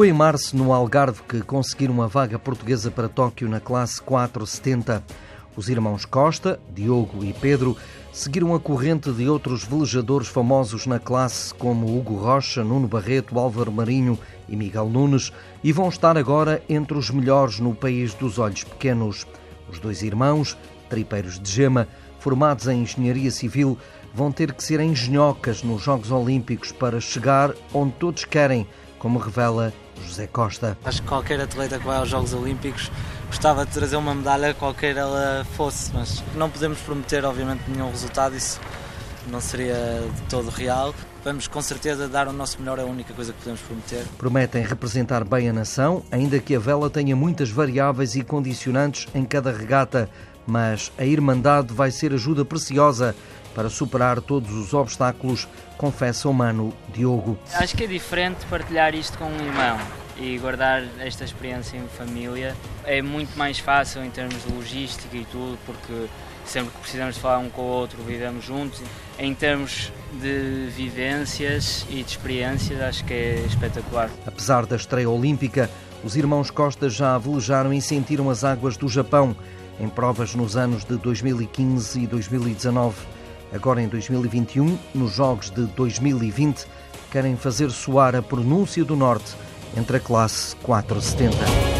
Foi em março, no Algarve, que conseguiram uma vaga portuguesa para Tóquio na classe 470. Os irmãos Costa, Diogo e Pedro seguiram a corrente de outros velejadores famosos na classe, como Hugo Rocha, Nuno Barreto, Álvaro Marinho e Miguel Nunes, e vão estar agora entre os melhores no país dos olhos pequenos. Os dois irmãos, tripeiros de gema, formados em engenharia civil, vão ter que ser engenhocas nos Jogos Olímpicos para chegar onde todos querem, como revela José Costa. Acho que qualquer atleta que vai aos Jogos Olímpicos gostava de trazer uma medalha, qualquer ela fosse, mas não podemos prometer, obviamente, nenhum resultado, isso não seria de todo real. Vamos com certeza dar o nosso melhor, é a única coisa que podemos prometer. Prometem representar bem a nação, ainda que a vela tenha muitas variáveis e condicionantes em cada regata, mas a Irmandade vai ser ajuda preciosa para superar todos os obstáculos, confessa o mano Diogo. Acho que é diferente partilhar isto com um irmão e guardar esta experiência em família. É muito mais fácil em termos de logística e tudo, porque sempre que precisamos de falar um com o outro, vivemos juntos. Em termos de vivências e de experiências, acho que é espetacular. Apesar da estreia olímpica, os irmãos Costa já velejaram e sentiram as águas do Japão em provas nos anos de 2015 e 2019. Agora em 2021, nos Jogos de 2020, querem fazer soar a pronúncia do Norte entre a classe 470.